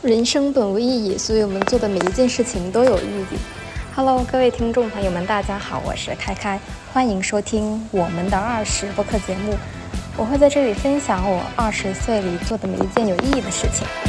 人生本无意义，所以我们做的每一件事情都有意义。Hello，各位听众朋友们，大家好，我是开开，欢迎收听我们的二十播客节目。我会在这里分享我二十岁里做的每一件有意义的事情。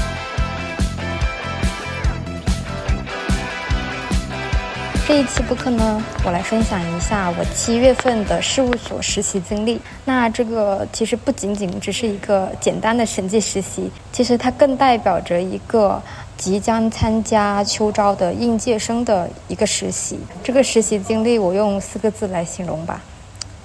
这一期播客呢，我来分享一下我七月份的事务所实习经历。那这个其实不仅仅只是一个简单的审计实习，其实它更代表着一个即将参加秋招的应届生的一个实习。这个实习经历我用四个字来形容吧：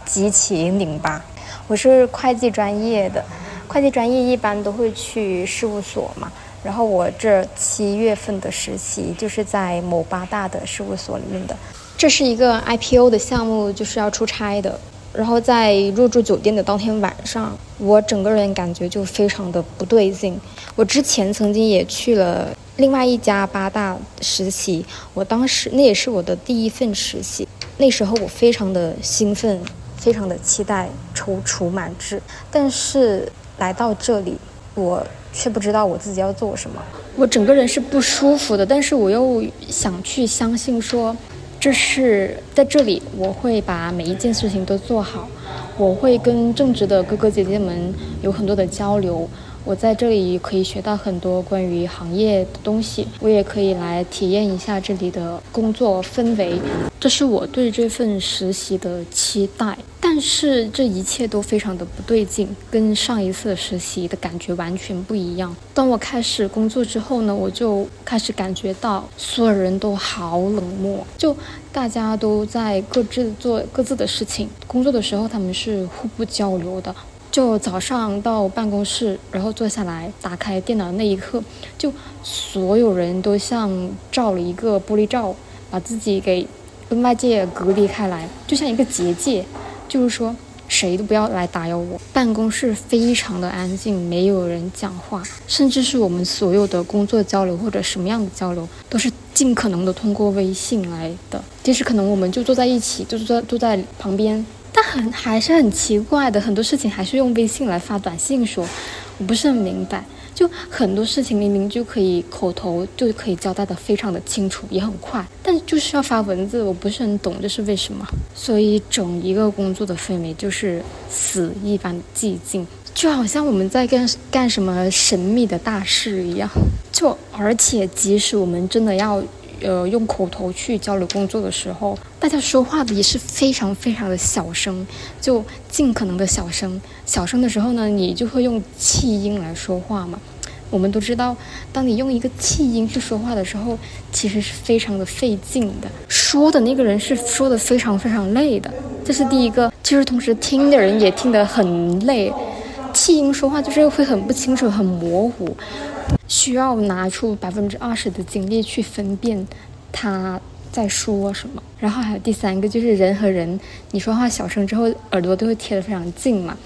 极其拧巴。我是会计专业的，会计专业一般都会去事务所嘛。然后我这七月份的实习就是在某八大的事务所里面的，这是一个 IPO 的项目，就是要出差的。然后在入住酒店的当天晚上，我整个人感觉就非常的不对劲。我之前曾经也去了另外一家八大实习，我当时那也是我的第一份实习，那时候我非常的兴奋，非常的期待，踌躇满志。但是来到这里，我。却不知道我自己要做什么，我整个人是不舒服的，但是我又想去相信说，这是在这里我会把每一件事情都做好，我会跟正直的哥哥姐姐们有很多的交流。我在这里可以学到很多关于行业的东西，我也可以来体验一下这里的工作氛围，这是我对这份实习的期待。但是这一切都非常的不对劲，跟上一次实习的感觉完全不一样。当我开始工作之后呢，我就开始感觉到所有人都好冷漠，就大家都在各自做各自的事情，工作的时候他们是互不交流的。就早上到办公室，然后坐下来，打开电脑那一刻，就所有人都像罩了一个玻璃罩，把自己给跟外界隔离开来，就像一个结界，就是说谁都不要来打扰我。办公室非常的安静，没有人讲话，甚至是我们所有的工作交流或者什么样的交流，都是尽可能的通过微信来的。即使可能我们就坐在一起，就坐坐在旁边。很还是很奇怪的，很多事情还是用微信来发短信说，我不是很明白。就很多事情明明就可以口头就可以交代的非常的清楚，也很快，但就是要发文字，我不是很懂这是为什么。所以整一个工作的氛围就是死一般的寂静，就好像我们在干干什么神秘的大事一样。就而且即使我们真的要。呃，用口头去交流工作的时候，大家说话的也是非常非常的小声，就尽可能的小声。小声的时候呢，你就会用气音来说话嘛。我们都知道，当你用一个气音去说话的时候，其实是非常的费劲的。说的那个人是说的非常非常累的，这是第一个。其实同时听的人也听得很累，气音说话就是会很不清楚、很模糊。需要拿出百分之二十的精力去分辨他在说什么，然后还有第三个就是人和人，你说话小声之后，耳朵都会贴得非常近嘛，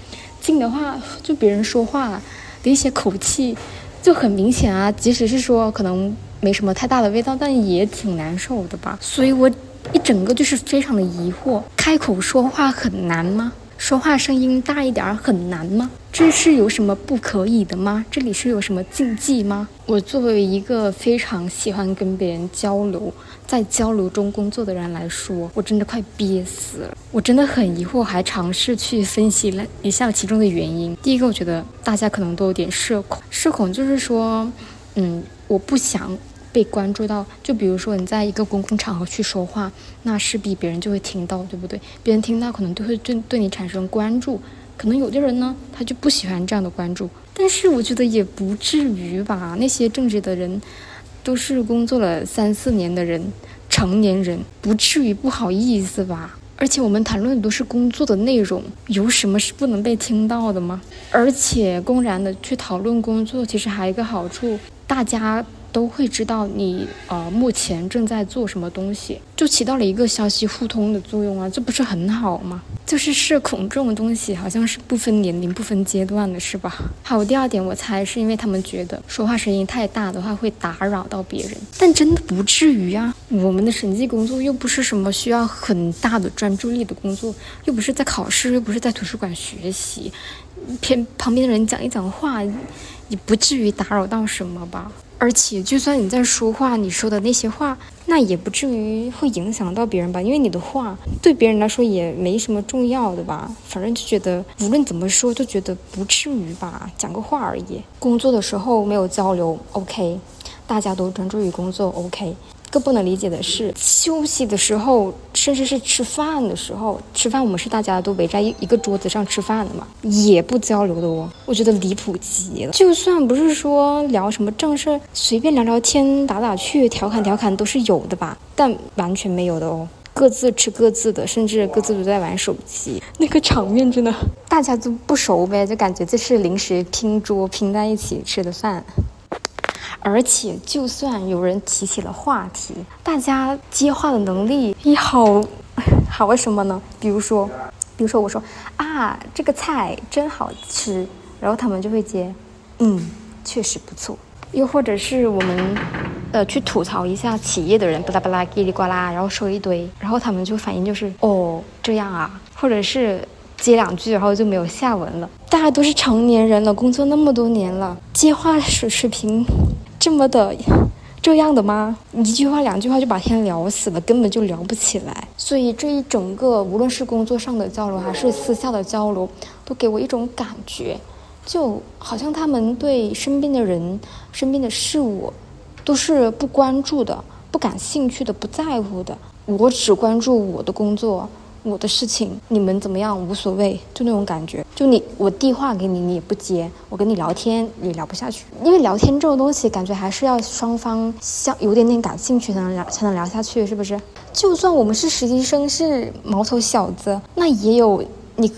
近的话就别人说话的一些口气就很明显啊，即使是说可能没什么太大的味道，但也挺难受的吧。所以我一整个就是非常的疑惑，开口说话很难吗？说话声音大一点很难吗？这是有什么不可以的吗？这里是有什么禁忌吗？我作为一个非常喜欢跟别人交流，在交流中工作的人来说，我真的快憋死了。我真的很疑惑，还尝试去分析了一下其中的原因。第一个，我觉得大家可能都有点社恐，社恐就是说，嗯，我不想。被关注到，就比如说你在一个公共场合去说话，那势必别人就会听到，对不对？别人听到可能就会对对你产生关注。可能有的人呢，他就不喜欢这样的关注。但是我觉得也不至于吧。那些正直的人，都是工作了三四年的人，成年人，不至于不好意思吧？而且我们谈论的都是工作的内容，有什么是不能被听到的吗？而且公然的去讨论工作，其实还有一个好处，大家。都会知道你呃目前正在做什么东西，就起到了一个消息互通的作用啊，这不是很好吗？就是社恐这种东西，好像是不分年龄、不分阶段的，是吧？好，第二点，我猜是因为他们觉得说话声音太大的话会打扰到别人，但真的不至于啊。我们的审计工作又不是什么需要很大的专注力的工作，又不是在考试，又不是在图书馆学习，偏旁边的人讲一讲话，也不至于打扰到什么吧。而且，就算你在说话，你说的那些话，那也不至于会影响到别人吧？因为你的话对别人来说也没什么重要的吧？反正就觉得无论怎么说，都觉得不至于吧，讲个话而已。工作的时候没有交流，OK，大家都专注于工作，OK。更不能理解的是，休息的时候，甚至是吃饭的时候，吃饭我们是大家都围在一一个桌子上吃饭的嘛，也不交流的哦。我觉得离谱极了。就算不是说聊什么正事，随便聊聊天、打打趣、调侃调侃都是有的吧，但完全没有的哦。各自吃各自的，甚至各自都在玩手机，那个场面真的，大家都不熟呗，就感觉这是临时拼桌拼在一起吃的饭。而且，就算有人提起了话题，大家接话的能力也好，好什么呢？比如说，比如说我说啊，这个菜真好吃，然后他们就会接，嗯，确实不错。又或者是我们，呃，去吐槽一下企业的人，巴拉巴拉叽里呱啦，然后说一堆，然后他们就反应就是哦这样啊，或者是接两句，然后就没有下文了。大家都是成年人了，工作那么多年了，接话水水平。这么的，这样的吗？一句话两句话就把天聊死了，根本就聊不起来。所以这一整个，无论是工作上的交流还是私下的交流，都给我一种感觉，就好像他们对身边的人、身边的事物，都是不关注的、不感兴趣的、不在乎的。我只关注我的工作。我的事情，你们怎么样无所谓，就那种感觉。就你，我递话给你，你也不接；我跟你聊天也聊不下去，因为聊天这种东西，感觉还是要双方相有点点感兴趣才能聊，才能聊下去，是不是？就算我们是实习生，是毛头小子，那也有你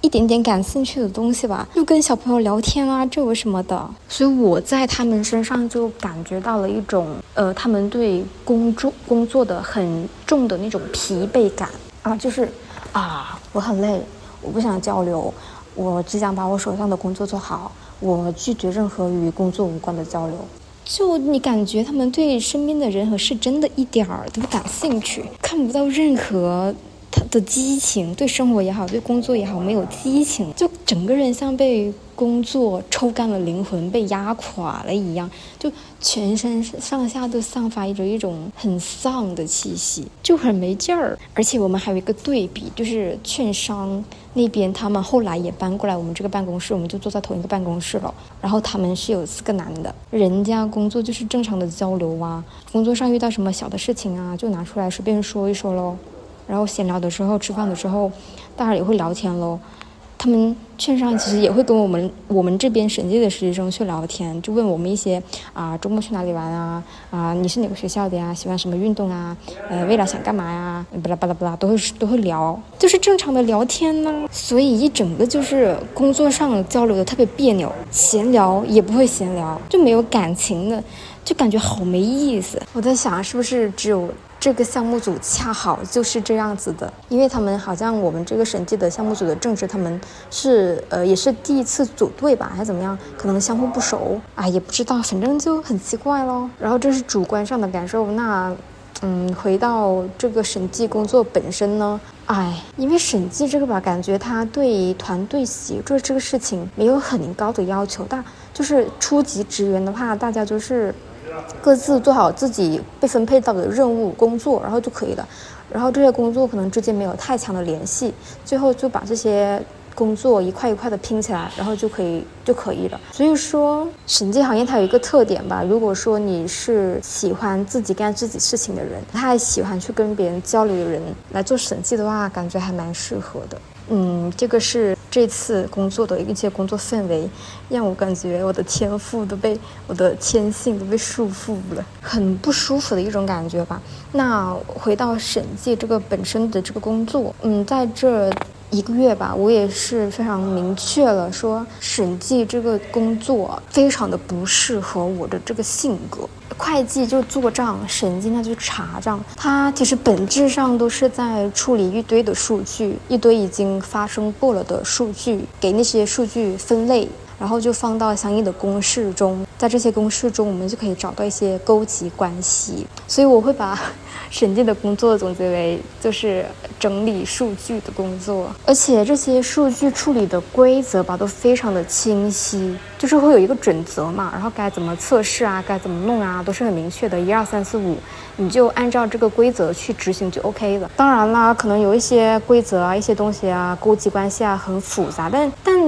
一点点感兴趣的东西吧？就跟小朋友聊天啊，这有什么的？所以我在他们身上就感觉到了一种，呃，他们对工作工作的很重的那种疲惫感。啊，就是啊，我很累，我不想交流，我只想把我手上的工作做好，我拒绝任何与工作无关的交流。就你感觉他们对身边的人和事真的一点儿都不感兴趣，看不到任何他的激情，对生活也好，对工作也好，没有激情，就整个人像被。工作抽干了灵魂，被压垮了一样，就全身上下都散发着一种很丧的气息，就很没劲儿。而且我们还有一个对比，就是券商那边，他们后来也搬过来我们这个办公室，我们就坐在同一个办公室了。然后他们是有四个男的，人家工作就是正常的交流啊，工作上遇到什么小的事情啊，就拿出来随便说一说喽。然后闲聊的时候，吃饭的时候，大家也会聊天喽。他们券商其实也会跟我们我们这边审计的实习生去聊天，就问我们一些啊周末去哪里玩啊啊你是哪个学校的呀？喜欢什么运动啊？呃未来想干嘛呀？巴拉巴拉巴拉都会都会聊，就是正常的聊天呢。所以一整个就是工作上交流的特别别扭，闲聊也不会闲聊，就没有感情的，就感觉好没意思。我在想是不是只有。这个项目组恰好就是这样子的，因为他们好像我们这个审计的项目组的正职，他们是呃也是第一次组队吧，还是怎么样？可能相互不熟啊，也不知道，反正就很奇怪咯。然后这是主观上的感受，那嗯，回到这个审计工作本身呢，哎，因为审计这个吧，感觉他对团队协作这个事情没有很高的要求，但就是初级职员的话，大家就是。各自做好自己被分配到的任务工作，然后就可以了。然后这些工作可能之间没有太强的联系，最后就把这些工作一块一块的拼起来，然后就可以就可以了。所以说，审计行业它有一个特点吧，如果说你是喜欢自己干自己事情的人，不太喜欢去跟别人交流的人来做审计的话，感觉还蛮适合的。嗯，这个是这次工作的一些工作氛围，让我感觉我的天赋都被我的天性都被束缚了，很不舒服的一种感觉吧。那回到审计这个本身的这个工作，嗯，在这一个月吧，我也是非常明确了说，审计这个工作非常的不适合我的这个性格。会计就做账，审计那就查账，它其实本质上都是在处理一堆的数据，一堆已经发生过了的数据，给那些数据分类。然后就放到相应的公式中，在这些公式中，我们就可以找到一些勾稽关系。所以我会把 审计的工作总结为就是整理数据的工作，而且这些数据处理的规则吧都非常的清晰，就是会有一个准则嘛，然后该怎么测试啊，该怎么弄啊，都是很明确的，一二三四五。你就按照这个规则去执行就 OK 了。当然啦，可能有一些规则啊、一些东西啊、勾稽关系啊很复杂，但但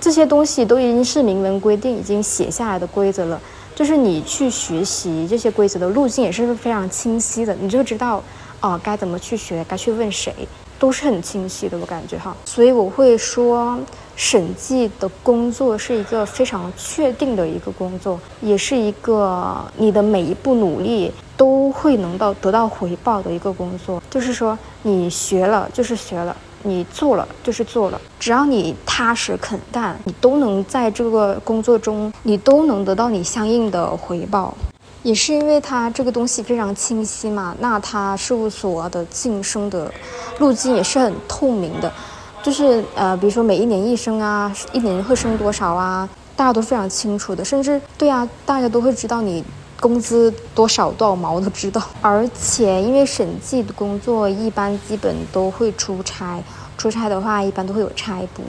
这些东西都已经是明文规定、已经写下来的规则了。就是你去学习这些规则的路径也是非常清晰的，你就知道哦该怎么去学，该去问谁，都是很清晰的。我感觉哈，所以我会说。审计的工作是一个非常确定的一个工作，也是一个你的每一步努力都会能到得到回报的一个工作。就是说，你学了就是学了，你做了就是做了，只要你踏实肯干，你都能在这个工作中，你都能得到你相应的回报。也是因为它这个东西非常清晰嘛，那它事务所的晋升的路径也是很透明的。就是呃，比如说每一年一升啊，一年会升多少啊，大家都非常清楚的。甚至对啊，大家都会知道你工资多少多少毛都知道。而且因为审计的工作一般基本都会出差，出差的话一般都会有差补。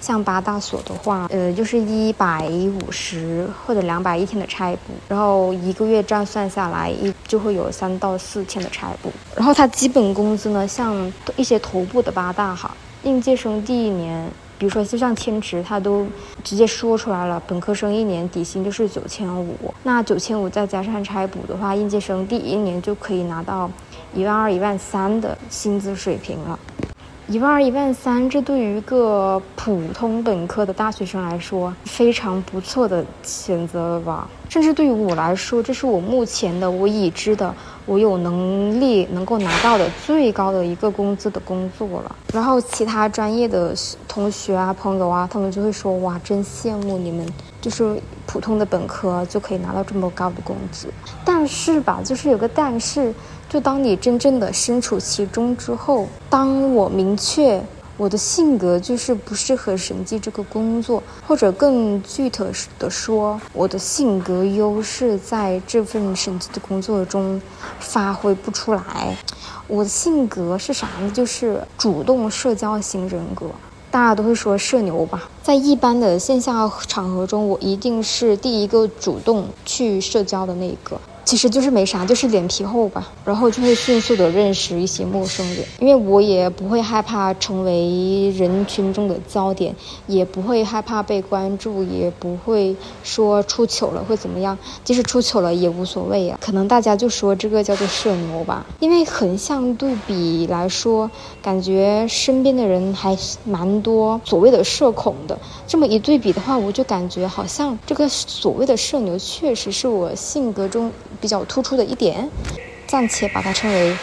像八大所的话，呃，就是一百五十或者两百一天的差补，然后一个月这样算下来，一就会有三到四天的差补。然后它基本工资呢，像一些头部的八大哈。应届生第一年，比如说就像天池，他都直接说出来了，本科生一年底薪就是九千五，那九千五再加上差补的话，应届生第一年就可以拿到一万二、一万三的薪资水平了。一万二、一万三，这对于一个普通本科的大学生来说，非常不错的选择了吧？甚至对于我来说，这是我目前的我已知的。我有能力能够拿到的最高的一个工资的工作了，然后其他专业的同学啊、朋友啊，他们就会说：“哇，真羡慕你们，就是普通的本科就可以拿到这么高的工资。”但是吧，就是有个但是，就当你真正的身处其中之后，当我明确。我的性格就是不适合审计这个工作，或者更具体的说，我的性格优势在这份审计的工作中发挥不出来。我的性格是啥呢？就是主动社交型人格，大家都会说社牛吧。在一般的线下场合中，我一定是第一个主动去社交的那一个。其实就是没啥，就是脸皮厚吧，然后就会迅速的认识一些陌生人，因为我也不会害怕成为人群中的焦点，也不会害怕被关注，也不会说出糗了会怎么样，即使出糗了也无所谓啊。可能大家就说这个叫做社牛吧，因为横向对比来说，感觉身边的人还蛮多所谓的社恐的，这么一对比的话，我就感觉好像这个所谓的社牛确实是我性格中。比较突出的一点，暂且把它称为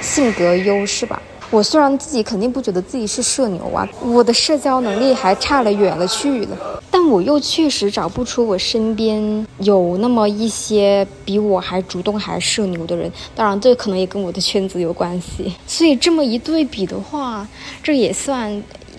性格优势吧。我虽然自己肯定不觉得自己是社牛啊，我的社交能力还差了远了去了，但我又确实找不出我身边有那么一些比我还主动还社牛的人。当然，这可能也跟我的圈子有关系。所以这么一对比的话，这也算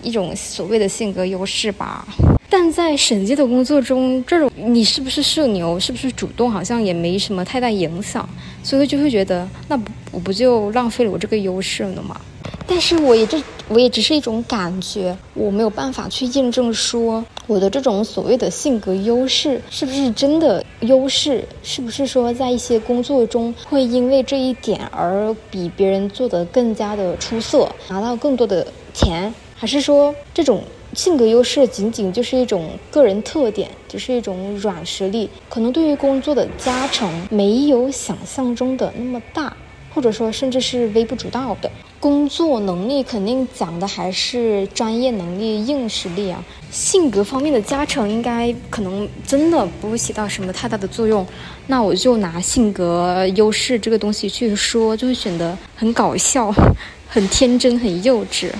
一种所谓的性格优势吧。但在审计的工作中，这种你是不是社牛，是不是主动，好像也没什么太大影响，所以就会觉得，那我不就浪费了我这个优势了吗？但是我也这我也只是一种感觉，我没有办法去验证说我的这种所谓的性格优势是不是真的优势，是不是说在一些工作中会因为这一点而比别人做得更加的出色，拿到更多的钱，还是说这种？性格优势仅仅就是一种个人特点，只是一种软实力，可能对于工作的加成没有想象中的那么大，或者说甚至是微不足道的。工作能力肯定讲的还是专业能力、硬实力啊。性格方面的加成应该可能真的不会起到什么太大的作用。那我就拿性格优势这个东西去说，就会显得很搞笑、很天真、很幼稚。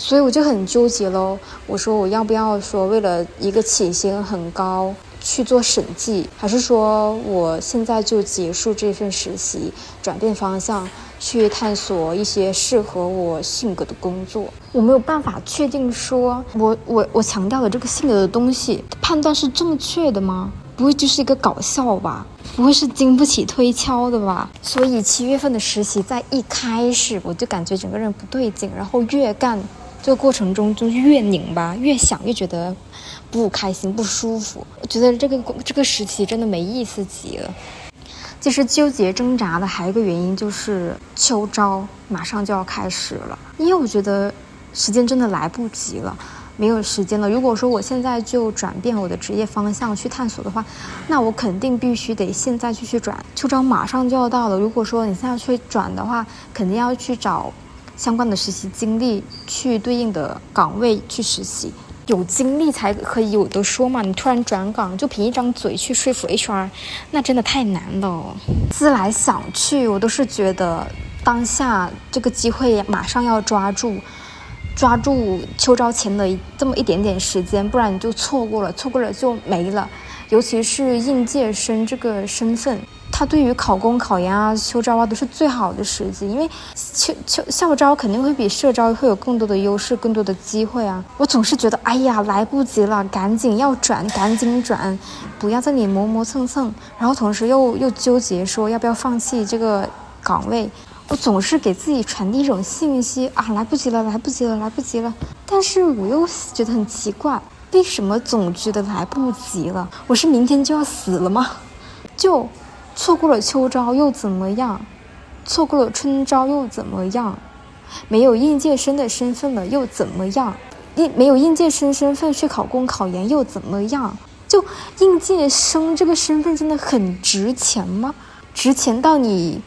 所以我就很纠结喽。我说我要不要说为了一个起薪很高，去做审计，还是说我现在就结束这份实习，转变方向，去探索一些适合我性格的工作？我没有办法确定，说我我我强调的这个性格的东西，判断是正确的吗？不会就是一个搞笑吧？不会是经不起推敲的吧？所以七月份的实习在一开始我就感觉整个人不对劲，然后越干这个过程中就越拧巴，越想越觉得。不开心，不舒服。我觉得这个这个时期真的没意思极了。其实纠结挣扎的还有一个原因就是秋招马上就要开始了，因为我觉得时间真的来不及了，没有时间了。如果说我现在就转变我的职业方向去探索的话，那我肯定必须得现在就去转。秋招马上就要到了，如果说你现在去转的话，肯定要去找相关的实习经历，去对应的岗位去实习。有经历才可以有的说嘛，你突然转岗就凭一张嘴去说服 HR，那真的太难了。思来想去，我都是觉得当下这个机会马上要抓住，抓住秋招前的这么一点点时间，不然你就错过了，错过了就没了。尤其是应届生这个身份。他对于考公、考研啊、秋招啊都是最好的时机，因为秋秋校招肯定会比社招会有更多的优势、更多的机会啊。我总是觉得，哎呀，来不及了，赶紧要转，赶紧转，不要在里磨磨蹭蹭。然后同时又又纠结说要不要放弃这个岗位。我总是给自己传递一种信息啊，来不及了，来不及了，来不及了。但是我又觉得很奇怪，为什么总觉得来不及了？我是明天就要死了吗？就。错过了秋招又怎么样？错过了春招又怎么样？没有应届生的身份了又怎么样？应没有应届生身份去考公考研又怎么样？就应届生这个身份真的很值钱吗？值钱到你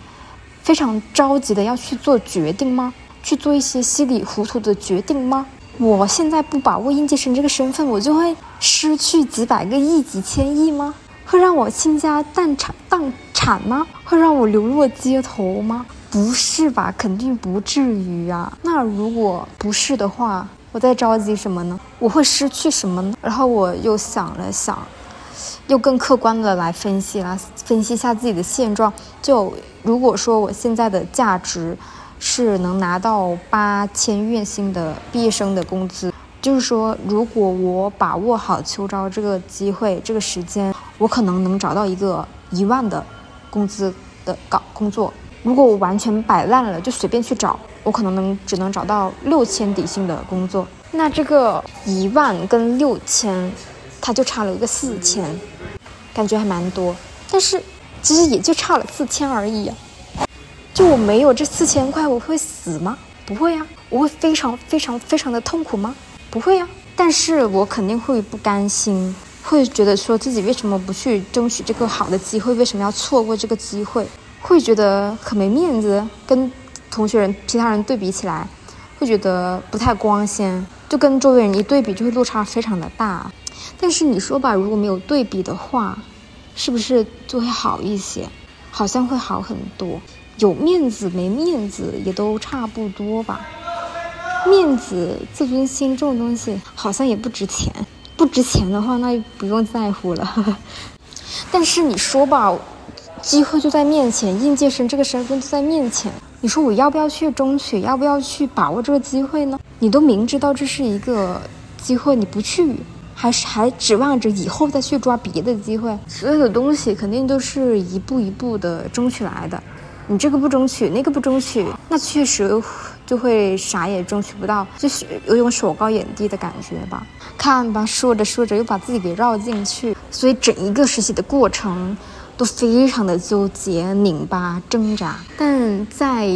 非常着急的要去做决定吗？去做一些稀里糊涂的决定吗？我现在不把握应届生这个身份，我就会失去几百个亿、几千亿吗？会让我倾家荡产荡产吗？会让我流落街头吗？不是吧，肯定不至于啊。那如果不是的话，我在着急什么呢？我会失去什么呢？然后我又想了想，又更客观的来分析了，分析一下自己的现状。就如果说我现在的价值是能拿到八千月薪的毕业生的工资。就是说，如果我把握好秋招这个机会、这个时间，我可能能找到一个一万的工资的岗工作。如果我完全摆烂了，就随便去找，我可能能只能找到六千底薪的工作。那这个一万跟六千，它就差了一个四千，感觉还蛮多。但是其实也就差了四千而已啊。就我没有这四千块，我会死吗？不会啊，我会非常非常非常的痛苦吗？不会呀，但是我肯定会不甘心，会觉得说自己为什么不去争取这个好的机会，为什么要错过这个机会，会觉得很没面子，跟同学人、其他人对比起来，会觉得不太光鲜，就跟周围人一对比，就会落差非常的大。但是你说吧，如果没有对比的话，是不是就会好一些？好像会好很多，有面子没面子也都差不多吧。面子、自尊心这种东西好像也不值钱，不值钱的话，那就不用在乎了。但是你说吧，机会就在面前，应届生这个身份就在面前，你说我要不要去争取，要不要去把握这个机会呢？你都明知道这是一个机会，你不去，还是还指望着以后再去抓别的机会？所有的东西肯定都是一步一步的争取来的，你这个不争取，那个不争取，那确实。就会啥也争取不到，就是有种手高眼低的感觉吧。看吧，说着说着又把自己给绕进去，所以整一个实习的过程都非常的纠结、拧巴、挣扎。但在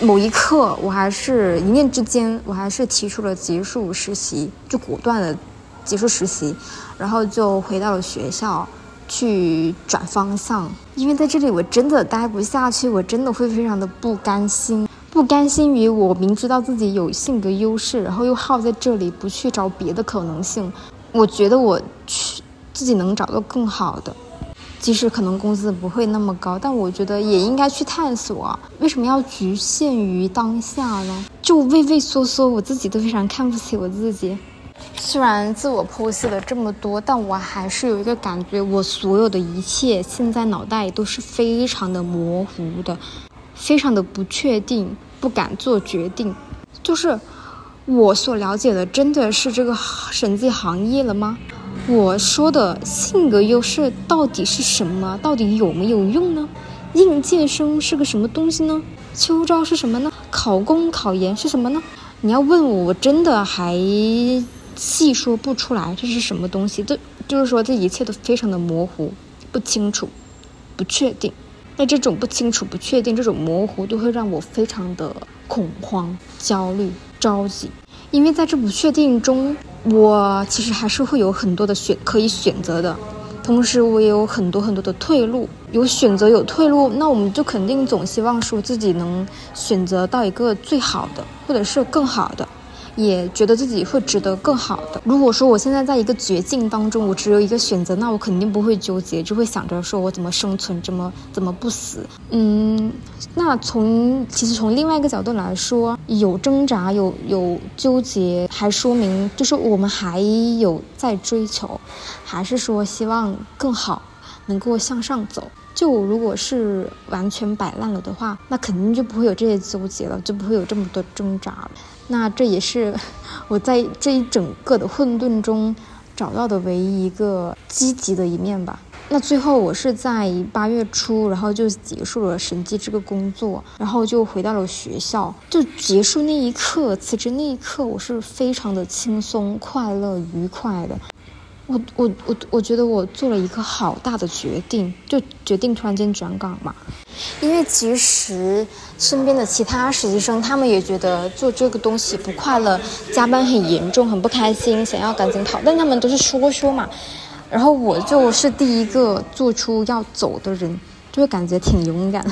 某一刻，我还是一念之间，我还是提出了结束实习，就果断的结束实习，然后就回到了学校去转方向。因为在这里我真的待不下去，我真的会非常的不甘心。不甘心于我明知道自己有性格优势，然后又耗在这里，不去找别的可能性。我觉得我去自己能找到更好的，即使可能工资不会那么高，但我觉得也应该去探索。为什么要局限于当下呢？就畏畏缩缩，我自己都非常看不起我自己。虽然自我剖析了这么多，但我还是有一个感觉，我所有的一切现在脑袋都是非常的模糊的，非常的不确定，不敢做决定。就是我所了解的，真的是这个审计行业了吗？我说的性格优势到底是什么？到底有没有用呢？应届生是个什么东西呢？秋招是什么呢？考公考研是什么呢？你要问我，我真的还。细说不出来这是什么东西，这就是说这一切都非常的模糊、不清楚、不确定。那这种不清楚、不确定、这种模糊，都会让我非常的恐慌、焦虑、着急。因为在这不确定中，我其实还是会有很多的选可以选择的，同时我也有很多很多的退路。有选择有退路，那我们就肯定总希望说自己能选择到一个最好的，或者是更好的。也觉得自己会值得更好的。如果说我现在在一个绝境当中，我只有一个选择，那我肯定不会纠结，就会想着说我怎么生存，怎么怎么不死。嗯，那从其实从另外一个角度来说，有挣扎，有有纠结，还说明就是我们还有在追求，还是说希望更好，能够向上走。就如果是完全摆烂了的话，那肯定就不会有这些纠结了，就不会有这么多挣扎了。那这也是我在这一整个的混沌中找到的唯一一个积极的一面吧。那最后我是在八月初，然后就结束了审计这个工作，然后就回到了学校。就结束那一刻，辞职那一刻，我是非常的轻松、快乐、愉快的。我我我我觉得我做了一个好大的决定，就决定突然间转岗嘛。因为其实身边的其他实习生，他们也觉得做这个东西不快乐，加班很严重，很不开心，想要赶紧跑。但他们都是说说嘛。然后我就是第一个做出要走的人，就会感觉挺勇敢。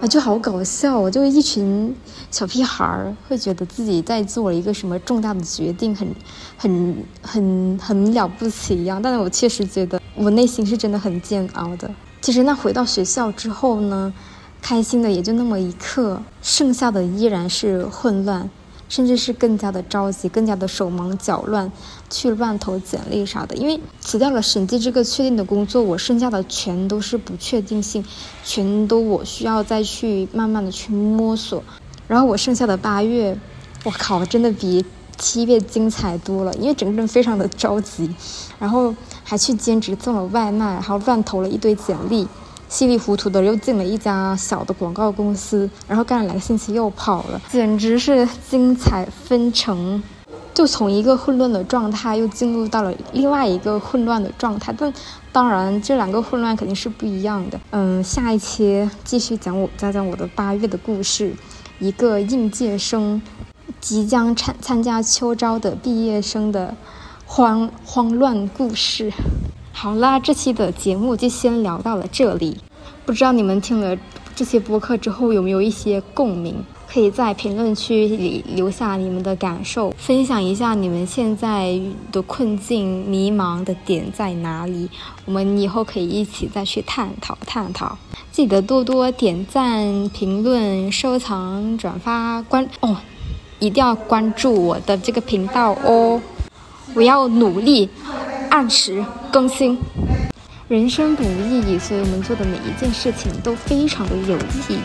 啊，就好搞笑，就一群小屁孩儿会觉得自己在做了一个什么重大的决定，很、很、很、很了不起一样。但是我确实觉得我内心是真的很煎熬的。其实那回到学校之后呢，开心的也就那么一刻，剩下的依然是混乱。甚至是更加的着急，更加的手忙脚乱，去乱投简历啥的。因为辞掉了审计这个确定的工作，我剩下的全都是不确定性，全都我需要再去慢慢的去摸索。然后我剩下的八月，我靠，真的比七月精彩多了。因为整个人非常的着急，然后还去兼职做了外卖，然后乱投了一堆简历。稀里糊涂的又进了一家小的广告公司，然后干了两个星期又跑了，简直是精彩纷呈。就从一个混乱的状态又进入到了另外一个混乱的状态，但当然这两个混乱肯定是不一样的。嗯，下一期继续讲我讲讲我的八月的故事，一个应届生即将参参加秋招的毕业生的慌慌乱故事。好啦，这期的节目就先聊到了这里。不知道你们听了这些播客之后有没有一些共鸣？可以在评论区里留下你们的感受，分享一下你们现在的困境、迷茫的点在哪里。我们以后可以一起再去探讨探讨。记得多多点赞、评论、收藏、转发、关哦，一定要关注我的这个频道哦！我要努力。按时更新。人生本无意义，所以我们做的每一件事情都非常的有意义。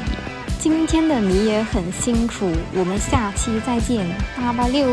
今天的你也很辛苦，我们下期再见，八八六。